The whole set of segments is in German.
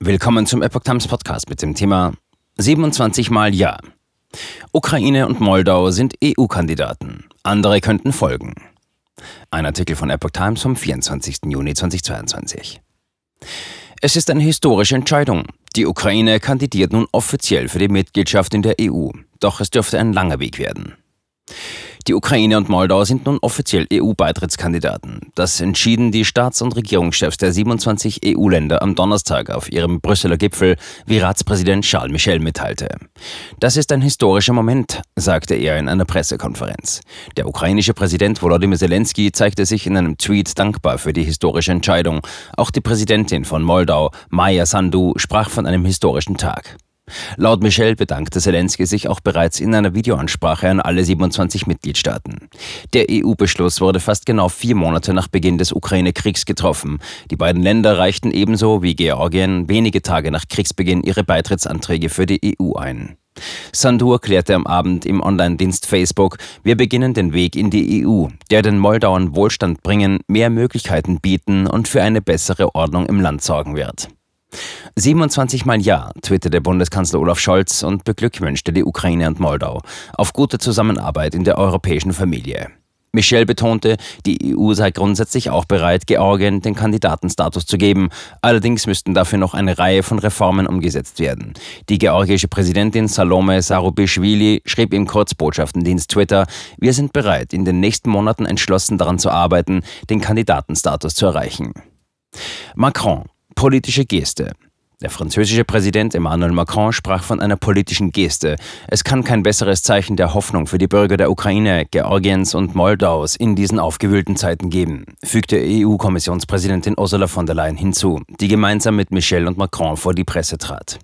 Willkommen zum Epoch Times Podcast mit dem Thema 27 Mal Ja. Ukraine und Moldau sind EU-Kandidaten. Andere könnten folgen. Ein Artikel von Epoch Times vom 24. Juni 2022. Es ist eine historische Entscheidung. Die Ukraine kandidiert nun offiziell für die Mitgliedschaft in der EU. Doch es dürfte ein langer Weg werden. Die Ukraine und Moldau sind nun offiziell EU-Beitrittskandidaten. Das entschieden die Staats- und Regierungschefs der 27 EU-Länder am Donnerstag auf ihrem Brüsseler Gipfel, wie Ratspräsident Charles Michel mitteilte. Das ist ein historischer Moment, sagte er in einer Pressekonferenz. Der ukrainische Präsident Volodymyr Zelensky zeigte sich in einem Tweet dankbar für die historische Entscheidung. Auch die Präsidentin von Moldau, Maya Sandu, sprach von einem historischen Tag. Laut Michel bedankte Zelensky sich auch bereits in einer Videoansprache an alle 27 Mitgliedstaaten. Der EU-Beschluss wurde fast genau vier Monate nach Beginn des Ukraine-Kriegs getroffen. Die beiden Länder reichten ebenso wie Georgien wenige Tage nach Kriegsbeginn ihre Beitrittsanträge für die EU ein. Sandur erklärte am Abend im Online-Dienst Facebook, wir beginnen den Weg in die EU, der den Moldauern Wohlstand bringen, mehr Möglichkeiten bieten und für eine bessere Ordnung im Land sorgen wird. 27 Mal Ja twitterte Bundeskanzler Olaf Scholz und beglückwünschte die Ukraine und Moldau auf gute Zusammenarbeit in der europäischen Familie. Michel betonte, die EU sei grundsätzlich auch bereit, Georgien den Kandidatenstatus zu geben. Allerdings müssten dafür noch eine Reihe von Reformen umgesetzt werden. Die georgische Präsidentin Salome Sarubischwili schrieb im Kurzbotschaftendienst Twitter, wir sind bereit, in den nächsten Monaten entschlossen daran zu arbeiten, den Kandidatenstatus zu erreichen. Macron politische Geste. Der französische Präsident Emmanuel Macron sprach von einer politischen Geste. Es kann kein besseres Zeichen der Hoffnung für die Bürger der Ukraine, Georgiens und Moldaus in diesen aufgewühlten Zeiten geben, fügte EU-Kommissionspräsidentin Ursula von der Leyen hinzu, die gemeinsam mit Michel und Macron vor die Presse trat.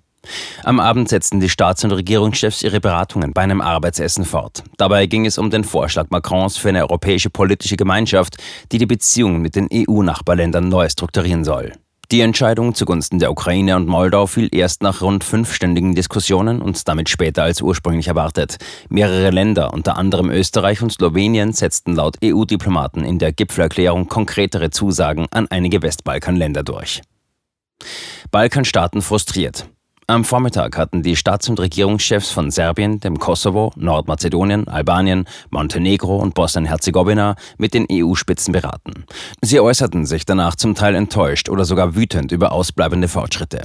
Am Abend setzten die Staats- und Regierungschefs ihre Beratungen bei einem Arbeitsessen fort. Dabei ging es um den Vorschlag Macrons für eine europäische politische Gemeinschaft, die die Beziehungen mit den EU-Nachbarländern neu strukturieren soll. Die Entscheidung zugunsten der Ukraine und Moldau fiel erst nach rund fünfstündigen Diskussionen und damit später als ursprünglich erwartet. Mehrere Länder, unter anderem Österreich und Slowenien, setzten laut EU-Diplomaten in der Gipfelerklärung konkretere Zusagen an einige Westbalkanländer durch. Balkanstaaten frustriert. Am Vormittag hatten die Staats- und Regierungschefs von Serbien, dem Kosovo, Nordmazedonien, Albanien, Montenegro und Bosnien-Herzegowina mit den EU-Spitzen beraten. Sie äußerten sich danach zum Teil enttäuscht oder sogar wütend über ausbleibende Fortschritte.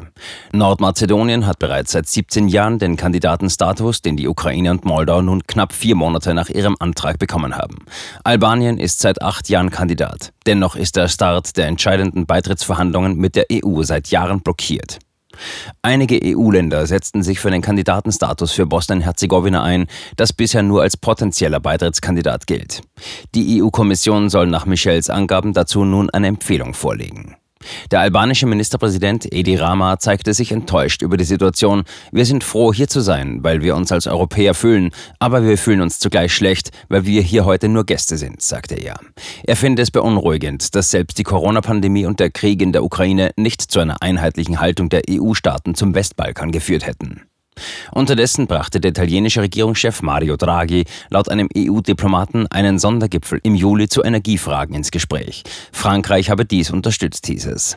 Nordmazedonien hat bereits seit 17 Jahren den Kandidatenstatus, den die Ukraine und Moldau nun knapp vier Monate nach ihrem Antrag bekommen haben. Albanien ist seit acht Jahren Kandidat. Dennoch ist der Start der entscheidenden Beitrittsverhandlungen mit der EU seit Jahren blockiert. Einige EU-Länder setzten sich für den Kandidatenstatus für Bosnien-Herzegowina ein, das bisher nur als potenzieller Beitrittskandidat gilt. Die EU-Kommission soll nach Michels Angaben dazu nun eine Empfehlung vorlegen. Der albanische Ministerpräsident Edi Rama zeigte sich enttäuscht über die Situation. Wir sind froh, hier zu sein, weil wir uns als Europäer fühlen, aber wir fühlen uns zugleich schlecht, weil wir hier heute nur Gäste sind, sagte er. Er finde es beunruhigend, dass selbst die Corona-Pandemie und der Krieg in der Ukraine nicht zu einer einheitlichen Haltung der EU-Staaten zum Westbalkan geführt hätten. Unterdessen brachte der italienische Regierungschef Mario Draghi laut einem EU-Diplomaten einen Sondergipfel im Juli zu Energiefragen ins Gespräch. Frankreich habe dies unterstützt, hieß es.